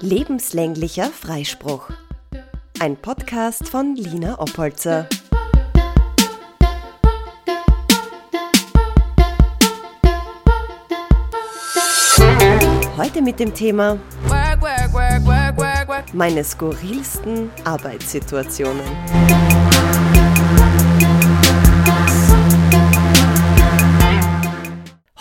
Lebenslänglicher Freispruch. Ein Podcast von Lina Oppolzer. Heute mit dem Thema meine skurrilsten Arbeitssituationen.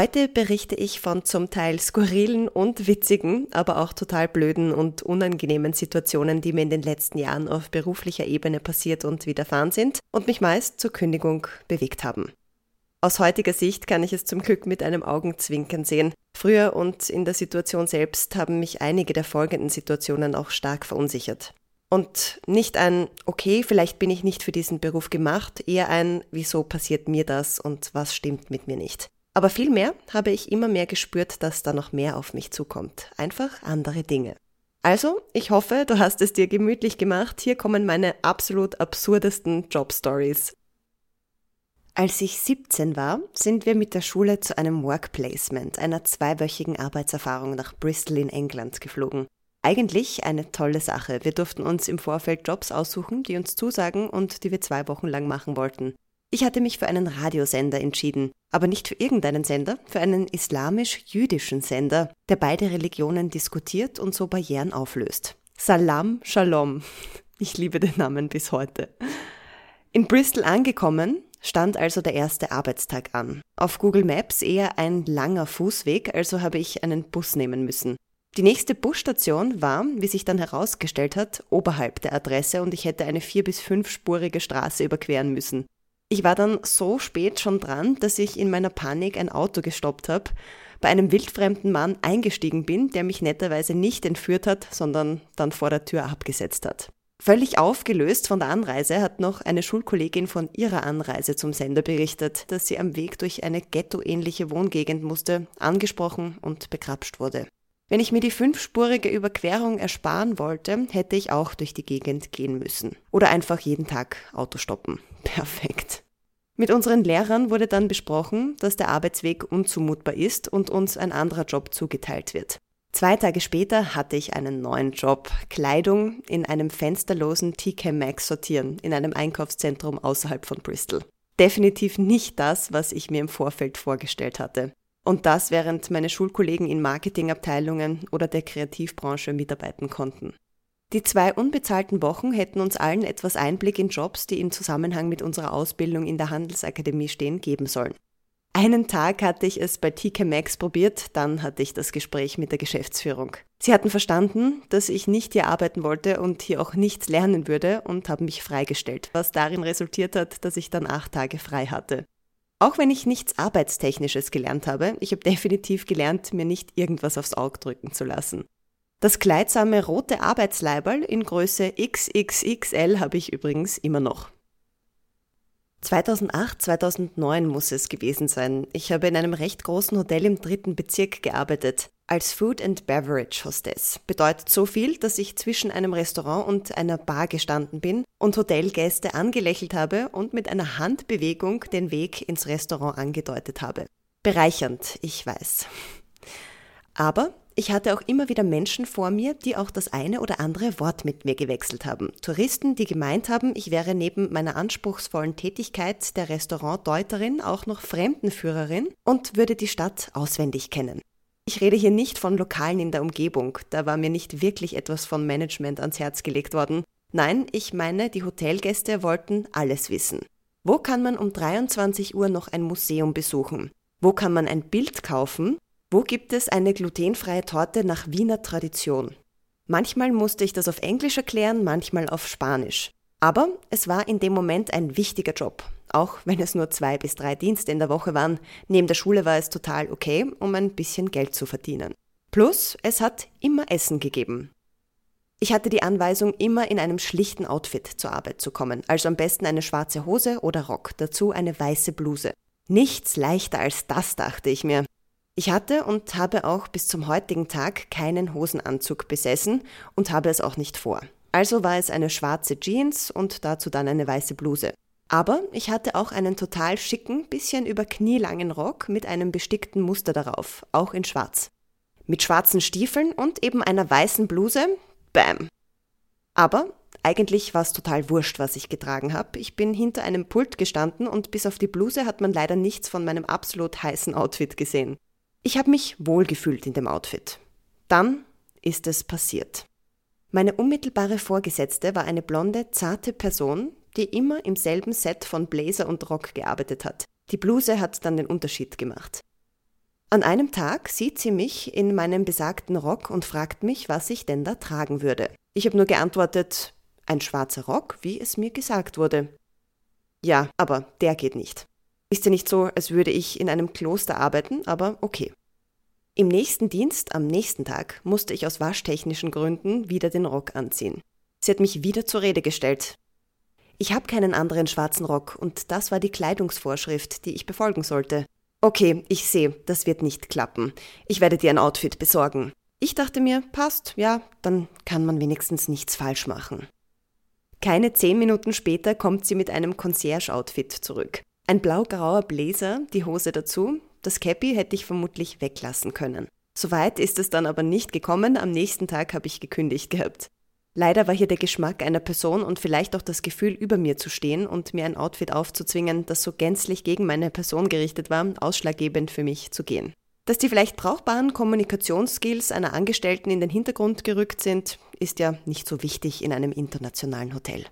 Heute berichte ich von zum Teil skurrilen und witzigen, aber auch total blöden und unangenehmen Situationen, die mir in den letzten Jahren auf beruflicher Ebene passiert und widerfahren sind und mich meist zur Kündigung bewegt haben. Aus heutiger Sicht kann ich es zum Glück mit einem Augenzwinkern sehen. Früher und in der Situation selbst haben mich einige der folgenden Situationen auch stark verunsichert. Und nicht ein, okay, vielleicht bin ich nicht für diesen Beruf gemacht, eher ein, wieso passiert mir das und was stimmt mit mir nicht. Aber vielmehr habe ich immer mehr gespürt, dass da noch mehr auf mich zukommt. Einfach andere Dinge. Also, ich hoffe, du hast es dir gemütlich gemacht. Hier kommen meine absolut absurdesten Jobstories. Als ich 17 war, sind wir mit der Schule zu einem Workplacement, einer zweiwöchigen Arbeitserfahrung nach Bristol in England geflogen. Eigentlich eine tolle Sache. Wir durften uns im Vorfeld Jobs aussuchen, die uns zusagen und die wir zwei Wochen lang machen wollten. Ich hatte mich für einen Radiosender entschieden, aber nicht für irgendeinen Sender, für einen islamisch-jüdischen Sender, der beide Religionen diskutiert und so Barrieren auflöst. Salam Shalom. Ich liebe den Namen bis heute. In Bristol angekommen, stand also der erste Arbeitstag an. Auf Google Maps eher ein langer Fußweg, also habe ich einen Bus nehmen müssen. Die nächste Busstation war, wie sich dann herausgestellt hat, oberhalb der Adresse und ich hätte eine vier- bis fünfspurige Straße überqueren müssen. Ich war dann so spät schon dran, dass ich in meiner Panik ein Auto gestoppt habe, bei einem wildfremden Mann eingestiegen bin, der mich netterweise nicht entführt hat, sondern dann vor der Tür abgesetzt hat. Völlig aufgelöst von der Anreise hat noch eine Schulkollegin von ihrer Anreise zum Sender berichtet, dass sie am Weg durch eine ghettoähnliche Wohngegend musste, angesprochen und bekrapscht wurde. Wenn ich mir die fünfspurige Überquerung ersparen wollte, hätte ich auch durch die Gegend gehen müssen. Oder einfach jeden Tag Auto stoppen. Perfekt. Mit unseren Lehrern wurde dann besprochen, dass der Arbeitsweg unzumutbar ist und uns ein anderer Job zugeteilt wird. Zwei Tage später hatte ich einen neuen Job, Kleidung in einem fensterlosen TK Maxx sortieren, in einem Einkaufszentrum außerhalb von Bristol. Definitiv nicht das, was ich mir im Vorfeld vorgestellt hatte. Und das, während meine Schulkollegen in Marketingabteilungen oder der Kreativbranche mitarbeiten konnten. Die zwei unbezahlten Wochen hätten uns allen etwas Einblick in Jobs, die im Zusammenhang mit unserer Ausbildung in der Handelsakademie stehen, geben sollen. Einen Tag hatte ich es bei TK Maxx probiert, dann hatte ich das Gespräch mit der Geschäftsführung. Sie hatten verstanden, dass ich nicht hier arbeiten wollte und hier auch nichts lernen würde und haben mich freigestellt, was darin resultiert hat, dass ich dann acht Tage frei hatte. Auch wenn ich nichts Arbeitstechnisches gelernt habe, ich habe definitiv gelernt, mir nicht irgendwas aufs Auge drücken zu lassen. Das kleidsame rote Arbeitsleiberl in Größe XXXL habe ich übrigens immer noch. 2008, 2009 muss es gewesen sein. Ich habe in einem recht großen Hotel im dritten Bezirk gearbeitet. Als Food and Beverage Hostess. Bedeutet so viel, dass ich zwischen einem Restaurant und einer Bar gestanden bin und Hotelgäste angelächelt habe und mit einer Handbewegung den Weg ins Restaurant angedeutet habe. Bereichernd, ich weiß. Aber ich hatte auch immer wieder Menschen vor mir, die auch das eine oder andere Wort mit mir gewechselt haben. Touristen, die gemeint haben, ich wäre neben meiner anspruchsvollen Tätigkeit der Restaurantdeuterin auch noch Fremdenführerin und würde die Stadt auswendig kennen. Ich rede hier nicht von Lokalen in der Umgebung, da war mir nicht wirklich etwas von Management ans Herz gelegt worden. Nein, ich meine, die Hotelgäste wollten alles wissen. Wo kann man um 23 Uhr noch ein Museum besuchen? Wo kann man ein Bild kaufen? Wo gibt es eine glutenfreie Torte nach Wiener Tradition? Manchmal musste ich das auf Englisch erklären, manchmal auf Spanisch. Aber es war in dem Moment ein wichtiger Job, auch wenn es nur zwei bis drei Dienste in der Woche waren. Neben der Schule war es total okay, um ein bisschen Geld zu verdienen. Plus, es hat immer Essen gegeben. Ich hatte die Anweisung, immer in einem schlichten Outfit zur Arbeit zu kommen, also am besten eine schwarze Hose oder Rock, dazu eine weiße Bluse. Nichts leichter als das, dachte ich mir. Ich hatte und habe auch bis zum heutigen Tag keinen Hosenanzug besessen und habe es auch nicht vor. Also war es eine schwarze Jeans und dazu dann eine weiße Bluse. Aber ich hatte auch einen total schicken, bisschen über knielangen Rock mit einem bestickten Muster darauf, auch in schwarz. Mit schwarzen Stiefeln und eben einer weißen Bluse. Bam. Aber eigentlich war es total wurscht, was ich getragen habe. Ich bin hinter einem Pult gestanden und bis auf die Bluse hat man leider nichts von meinem absolut heißen Outfit gesehen. Ich habe mich wohlgefühlt in dem Outfit. Dann ist es passiert. Meine unmittelbare Vorgesetzte war eine blonde, zarte Person, die immer im selben Set von Blazer und Rock gearbeitet hat. Die Bluse hat dann den Unterschied gemacht. An einem Tag sieht sie mich in meinem besagten Rock und fragt mich, was ich denn da tragen würde. Ich habe nur geantwortet, ein schwarzer Rock, wie es mir gesagt wurde. Ja, aber der geht nicht. Ist ja nicht so, als würde ich in einem Kloster arbeiten, aber okay. Im nächsten Dienst, am nächsten Tag, musste ich aus waschtechnischen Gründen wieder den Rock anziehen. Sie hat mich wieder zur Rede gestellt. Ich habe keinen anderen schwarzen Rock und das war die Kleidungsvorschrift, die ich befolgen sollte. Okay, ich sehe, das wird nicht klappen. Ich werde dir ein Outfit besorgen. Ich dachte mir, passt, ja, dann kann man wenigstens nichts falsch machen. Keine zehn Minuten später kommt sie mit einem Concierge-Outfit zurück. Ein blau-grauer Blazer, die Hose dazu, das Cappy hätte ich vermutlich weglassen können. Soweit ist es dann aber nicht gekommen, am nächsten Tag habe ich gekündigt gehabt. Leider war hier der Geschmack einer Person und vielleicht auch das Gefühl, über mir zu stehen und mir ein Outfit aufzuzwingen, das so gänzlich gegen meine Person gerichtet war, ausschlaggebend für mich zu gehen. Dass die vielleicht brauchbaren Kommunikationsskills einer Angestellten in den Hintergrund gerückt sind, ist ja nicht so wichtig in einem internationalen Hotel.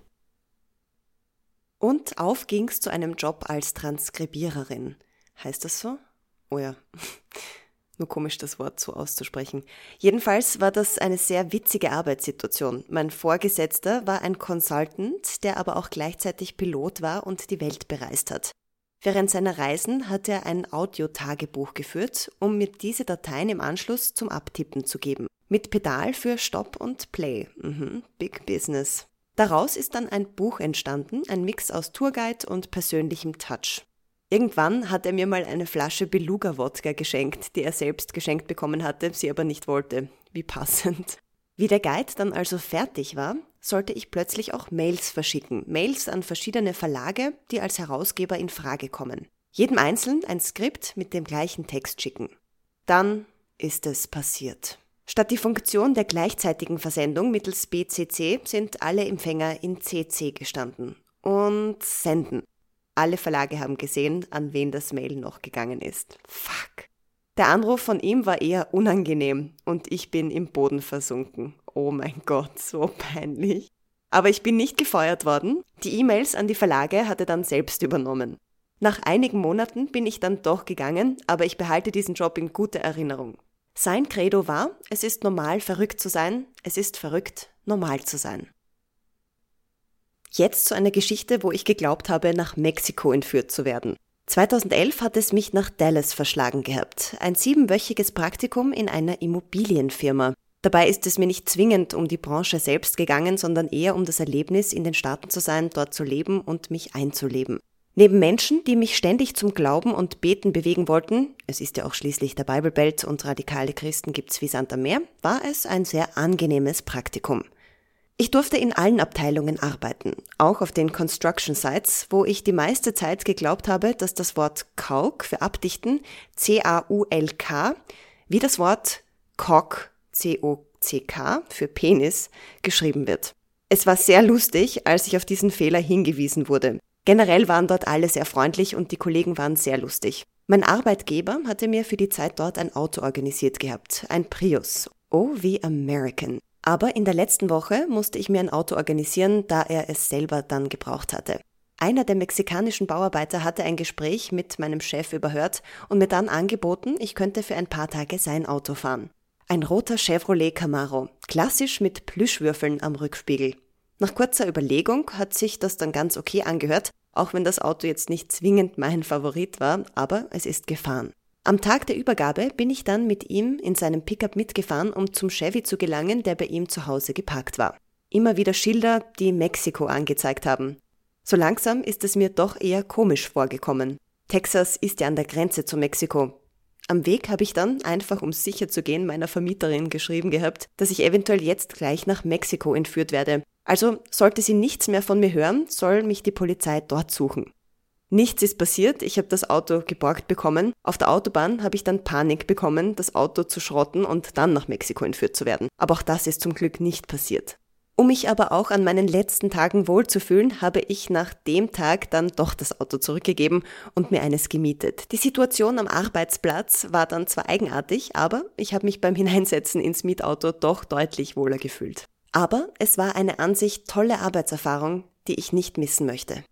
Und auf ging's zu einem Job als Transkribiererin. Heißt das so? Oh ja. Nur komisch, das Wort so auszusprechen. Jedenfalls war das eine sehr witzige Arbeitssituation. Mein Vorgesetzter war ein Consultant, der aber auch gleichzeitig Pilot war und die Welt bereist hat. Während seiner Reisen hat er ein Audiotagebuch geführt, um mir diese Dateien im Anschluss zum Abtippen zu geben. Mit Pedal für Stop und Play. Mhm, big Business. Daraus ist dann ein Buch entstanden, ein Mix aus Tourguide und persönlichem Touch. Irgendwann hat er mir mal eine Flasche Beluga-Wodka geschenkt, die er selbst geschenkt bekommen hatte, sie aber nicht wollte. Wie passend. Wie der Guide dann also fertig war, sollte ich plötzlich auch Mails verschicken. Mails an verschiedene Verlage, die als Herausgeber in Frage kommen. Jedem Einzelnen ein Skript mit dem gleichen Text schicken. Dann ist es passiert. Statt die Funktion der gleichzeitigen Versendung mittels BCC sind alle Empfänger in CC gestanden. Und senden. Alle Verlage haben gesehen, an wen das Mail noch gegangen ist. Fuck. Der Anruf von ihm war eher unangenehm und ich bin im Boden versunken. Oh mein Gott, so peinlich. Aber ich bin nicht gefeuert worden. Die E-Mails an die Verlage hat er dann selbst übernommen. Nach einigen Monaten bin ich dann doch gegangen, aber ich behalte diesen Job in guter Erinnerung. Sein Credo war, es ist normal verrückt zu sein, es ist verrückt normal zu sein. Jetzt zu einer Geschichte, wo ich geglaubt habe, nach Mexiko entführt zu werden. 2011 hat es mich nach Dallas verschlagen gehabt. Ein siebenwöchiges Praktikum in einer Immobilienfirma. Dabei ist es mir nicht zwingend um die Branche selbst gegangen, sondern eher um das Erlebnis, in den Staaten zu sein, dort zu leben und mich einzuleben. Neben Menschen, die mich ständig zum Glauben und Beten bewegen wollten, es ist ja auch schließlich der Bibelbelt und radikale Christen gibt's wie Sand am Meer, war es ein sehr angenehmes Praktikum. Ich durfte in allen Abteilungen arbeiten, auch auf den Construction Sites, wo ich die meiste Zeit geglaubt habe, dass das Wort Kauk für Abdichten C-A-U-L-K wie das Wort Cock C-O-C-K für Penis geschrieben wird. Es war sehr lustig, als ich auf diesen Fehler hingewiesen wurde. Generell waren dort alle sehr freundlich und die Kollegen waren sehr lustig. Mein Arbeitgeber hatte mir für die Zeit dort ein Auto organisiert gehabt, ein Prius. Oh, wie American. Aber in der letzten Woche musste ich mir ein Auto organisieren, da er es selber dann gebraucht hatte. Einer der mexikanischen Bauarbeiter hatte ein Gespräch mit meinem Chef überhört und mir dann angeboten, ich könnte für ein paar Tage sein Auto fahren. Ein roter Chevrolet Camaro, klassisch mit Plüschwürfeln am Rückspiegel. Nach kurzer Überlegung hat sich das dann ganz okay angehört, auch wenn das Auto jetzt nicht zwingend mein Favorit war, aber es ist gefahren. Am Tag der Übergabe bin ich dann mit ihm in seinem Pickup mitgefahren, um zum Chevy zu gelangen, der bei ihm zu Hause geparkt war. Immer wieder Schilder, die Mexiko angezeigt haben. So langsam ist es mir doch eher komisch vorgekommen. Texas ist ja an der Grenze zu Mexiko. Am Weg habe ich dann, einfach um sicher zu gehen, meiner Vermieterin geschrieben gehabt, dass ich eventuell jetzt gleich nach Mexiko entführt werde. Also sollte sie nichts mehr von mir hören, soll mich die Polizei dort suchen. Nichts ist passiert, ich habe das Auto geborgt bekommen. Auf der Autobahn habe ich dann Panik bekommen, das Auto zu schrotten und dann nach Mexiko entführt zu werden. Aber auch das ist zum Glück nicht passiert. Um mich aber auch an meinen letzten Tagen wohlzufühlen, habe ich nach dem Tag dann doch das Auto zurückgegeben und mir eines gemietet. Die Situation am Arbeitsplatz war dann zwar eigenartig, aber ich habe mich beim Hineinsetzen ins Mietauto doch deutlich wohler gefühlt. Aber es war eine an sich tolle Arbeitserfahrung, die ich nicht missen möchte.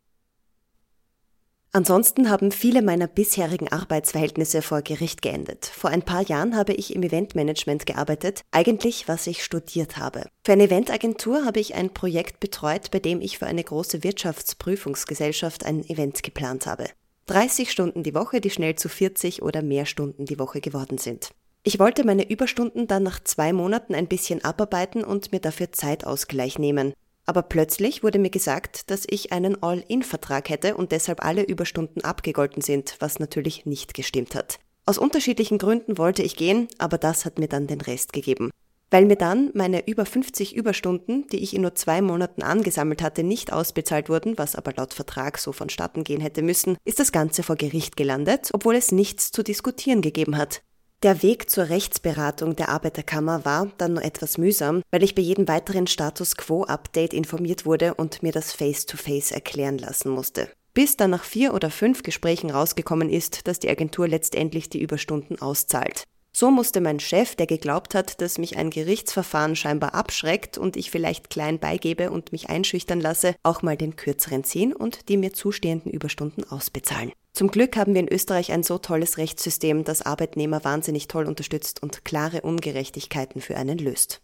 Ansonsten haben viele meiner bisherigen Arbeitsverhältnisse vor Gericht geendet. Vor ein paar Jahren habe ich im Eventmanagement gearbeitet, eigentlich was ich studiert habe. Für eine Eventagentur habe ich ein Projekt betreut, bei dem ich für eine große Wirtschaftsprüfungsgesellschaft ein Event geplant habe. 30 Stunden die Woche, die schnell zu 40 oder mehr Stunden die Woche geworden sind. Ich wollte meine Überstunden dann nach zwei Monaten ein bisschen abarbeiten und mir dafür Zeitausgleich nehmen. Aber plötzlich wurde mir gesagt, dass ich einen All-In-Vertrag hätte und deshalb alle Überstunden abgegolten sind, was natürlich nicht gestimmt hat. Aus unterschiedlichen Gründen wollte ich gehen, aber das hat mir dann den Rest gegeben. Weil mir dann meine über 50 Überstunden, die ich in nur zwei Monaten angesammelt hatte, nicht ausbezahlt wurden, was aber laut Vertrag so vonstatten gehen hätte müssen, ist das Ganze vor Gericht gelandet, obwohl es nichts zu diskutieren gegeben hat. Der Weg zur Rechtsberatung der Arbeiterkammer war dann nur etwas mühsam, weil ich bei jedem weiteren Status Quo-Update informiert wurde und mir das Face-to-Face -face erklären lassen musste. Bis dann nach vier oder fünf Gesprächen rausgekommen ist, dass die Agentur letztendlich die Überstunden auszahlt. So musste mein Chef, der geglaubt hat, dass mich ein Gerichtsverfahren scheinbar abschreckt und ich vielleicht klein beigebe und mich einschüchtern lasse, auch mal den kürzeren ziehen und die mir zustehenden Überstunden ausbezahlen. Zum Glück haben wir in Österreich ein so tolles Rechtssystem, das Arbeitnehmer wahnsinnig toll unterstützt und klare Ungerechtigkeiten für einen löst.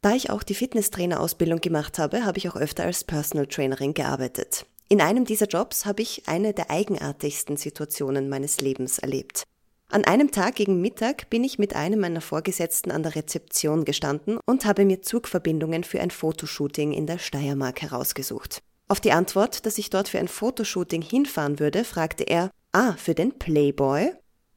Da ich auch die Fitnesstrainerausbildung gemacht habe, habe ich auch öfter als Personal Trainerin gearbeitet. In einem dieser Jobs habe ich eine der eigenartigsten Situationen meines Lebens erlebt. An einem Tag gegen Mittag bin ich mit einem meiner Vorgesetzten an der Rezeption gestanden und habe mir Zugverbindungen für ein Fotoshooting in der Steiermark herausgesucht. Auf die Antwort, dass ich dort für ein Fotoshooting hinfahren würde, fragte er, ah, für den Playboy?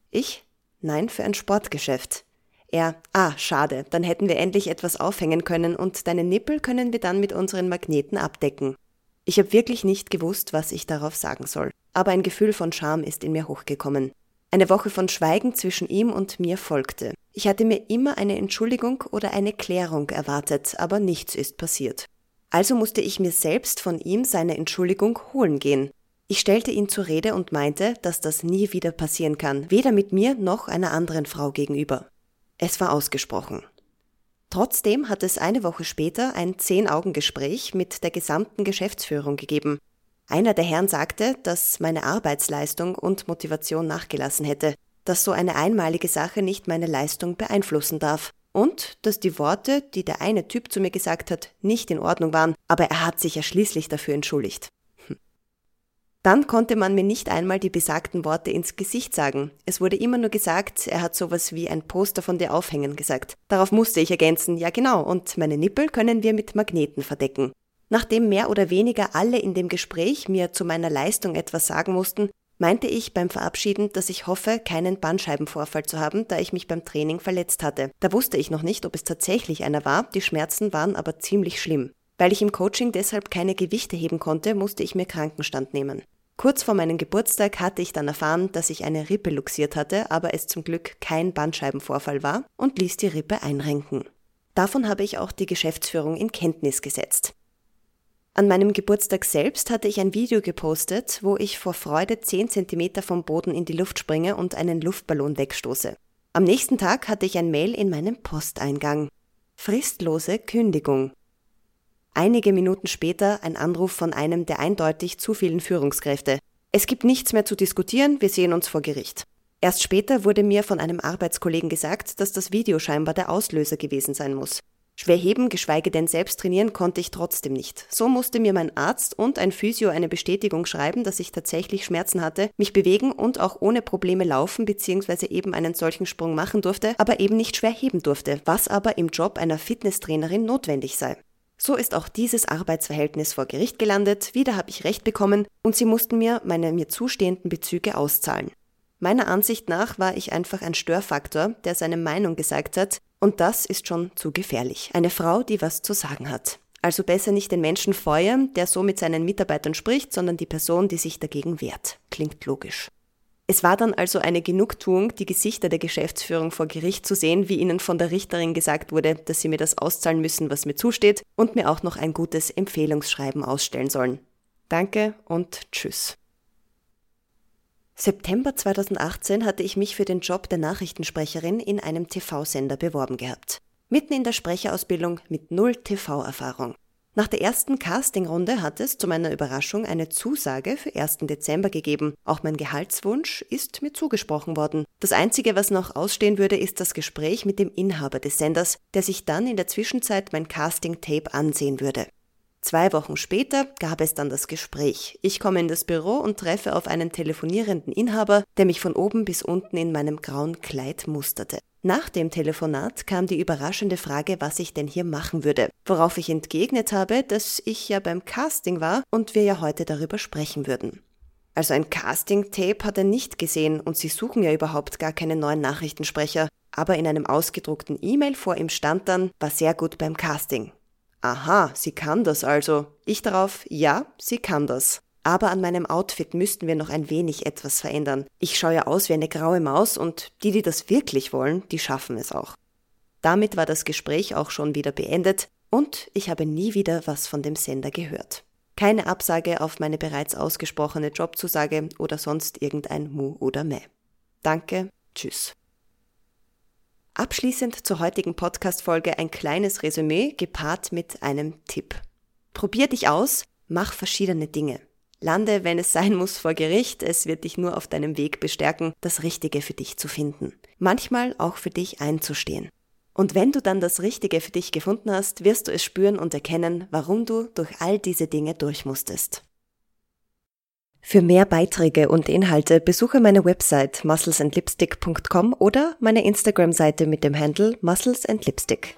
Ich, nein, für ein Sportgeschäft. Er, ah, schade, dann hätten wir endlich etwas aufhängen können und deine Nippel können wir dann mit unseren Magneten abdecken. Ich habe wirklich nicht gewusst, was ich darauf sagen soll, aber ein Gefühl von Scham ist in mir hochgekommen. Eine Woche von Schweigen zwischen ihm und mir folgte. Ich hatte mir immer eine Entschuldigung oder eine Klärung erwartet, aber nichts ist passiert. Also musste ich mir selbst von ihm seine Entschuldigung holen gehen. Ich stellte ihn zur Rede und meinte, dass das nie wieder passieren kann, weder mit mir noch einer anderen Frau gegenüber. Es war ausgesprochen. Trotzdem hat es eine Woche später ein Zehn-Augen-Gespräch mit der gesamten Geschäftsführung gegeben. Einer der Herren sagte, dass meine Arbeitsleistung und Motivation nachgelassen hätte, dass so eine einmalige Sache nicht meine Leistung beeinflussen darf und dass die Worte, die der eine Typ zu mir gesagt hat, nicht in Ordnung waren, aber er hat sich ja schließlich dafür entschuldigt. Hm. Dann konnte man mir nicht einmal die besagten Worte ins Gesicht sagen. Es wurde immer nur gesagt, er hat sowas wie ein Poster von dir aufhängen gesagt. Darauf musste ich ergänzen, ja genau, und meine Nippel können wir mit Magneten verdecken. Nachdem mehr oder weniger alle in dem Gespräch mir zu meiner Leistung etwas sagen mussten, meinte ich beim Verabschieden, dass ich hoffe, keinen Bandscheibenvorfall zu haben, da ich mich beim Training verletzt hatte. Da wusste ich noch nicht, ob es tatsächlich einer war, die Schmerzen waren aber ziemlich schlimm. Weil ich im Coaching deshalb keine Gewichte heben konnte, musste ich mir Krankenstand nehmen. Kurz vor meinem Geburtstag hatte ich dann erfahren, dass ich eine Rippe luxiert hatte, aber es zum Glück kein Bandscheibenvorfall war und ließ die Rippe einrenken. Davon habe ich auch die Geschäftsführung in Kenntnis gesetzt. An meinem Geburtstag selbst hatte ich ein Video gepostet, wo ich vor Freude 10 cm vom Boden in die Luft springe und einen Luftballon wegstoße. Am nächsten Tag hatte ich ein Mail in meinem Posteingang. Fristlose Kündigung. Einige Minuten später ein Anruf von einem der eindeutig zu vielen Führungskräfte. Es gibt nichts mehr zu diskutieren, wir sehen uns vor Gericht. Erst später wurde mir von einem Arbeitskollegen gesagt, dass das Video scheinbar der Auslöser gewesen sein muss. Schwer heben, geschweige denn selbst trainieren konnte ich trotzdem nicht. So musste mir mein Arzt und ein Physio eine Bestätigung schreiben, dass ich tatsächlich Schmerzen hatte, mich bewegen und auch ohne Probleme laufen bzw. eben einen solchen Sprung machen durfte, aber eben nicht schwer heben durfte, was aber im Job einer Fitnesstrainerin notwendig sei. So ist auch dieses Arbeitsverhältnis vor Gericht gelandet, wieder habe ich Recht bekommen und sie mussten mir meine mir zustehenden Bezüge auszahlen. Meiner Ansicht nach war ich einfach ein Störfaktor, der seine Meinung gesagt hat, und das ist schon zu gefährlich. Eine Frau, die was zu sagen hat. Also besser nicht den Menschen feuern, der so mit seinen Mitarbeitern spricht, sondern die Person, die sich dagegen wehrt. Klingt logisch. Es war dann also eine Genugtuung, die Gesichter der Geschäftsführung vor Gericht zu sehen, wie ihnen von der Richterin gesagt wurde, dass sie mir das auszahlen müssen, was mir zusteht, und mir auch noch ein gutes Empfehlungsschreiben ausstellen sollen. Danke und tschüss. September 2018 hatte ich mich für den Job der Nachrichtensprecherin in einem TV-Sender beworben gehabt. Mitten in der Sprecherausbildung mit null TV-Erfahrung. Nach der ersten Castingrunde hat es zu meiner Überraschung eine Zusage für 1. Dezember gegeben. Auch mein Gehaltswunsch ist mir zugesprochen worden. Das Einzige, was noch ausstehen würde, ist das Gespräch mit dem Inhaber des Senders, der sich dann in der Zwischenzeit mein Casting-Tape ansehen würde. Zwei Wochen später gab es dann das Gespräch. Ich komme in das Büro und treffe auf einen telefonierenden Inhaber, der mich von oben bis unten in meinem grauen Kleid musterte. Nach dem Telefonat kam die überraschende Frage, was ich denn hier machen würde, worauf ich entgegnet habe, dass ich ja beim Casting war und wir ja heute darüber sprechen würden. Also ein Casting-Tape hat er nicht gesehen und sie suchen ja überhaupt gar keinen neuen Nachrichtensprecher. Aber in einem ausgedruckten E-Mail vor ihm stand dann, war sehr gut beim Casting. Aha, sie kann das also. Ich darauf, ja, sie kann das. Aber an meinem Outfit müssten wir noch ein wenig etwas verändern. Ich schaue ja aus wie eine graue Maus und die, die das wirklich wollen, die schaffen es auch. Damit war das Gespräch auch schon wieder beendet und ich habe nie wieder was von dem Sender gehört. Keine Absage auf meine bereits ausgesprochene Jobzusage oder sonst irgendein Mu oder Meh. Danke, tschüss. Abschließend zur heutigen Podcast-Folge ein kleines Resümee gepaart mit einem Tipp. Probier dich aus, mach verschiedene Dinge. Lande, wenn es sein muss, vor Gericht. Es wird dich nur auf deinem Weg bestärken, das Richtige für dich zu finden. Manchmal auch für dich einzustehen. Und wenn du dann das Richtige für dich gefunden hast, wirst du es spüren und erkennen, warum du durch all diese Dinge durchmusstest. Für mehr Beiträge und Inhalte besuche meine Website musclesandlipstick.com oder meine Instagram-Seite mit dem Handle Muscles and Lipstick.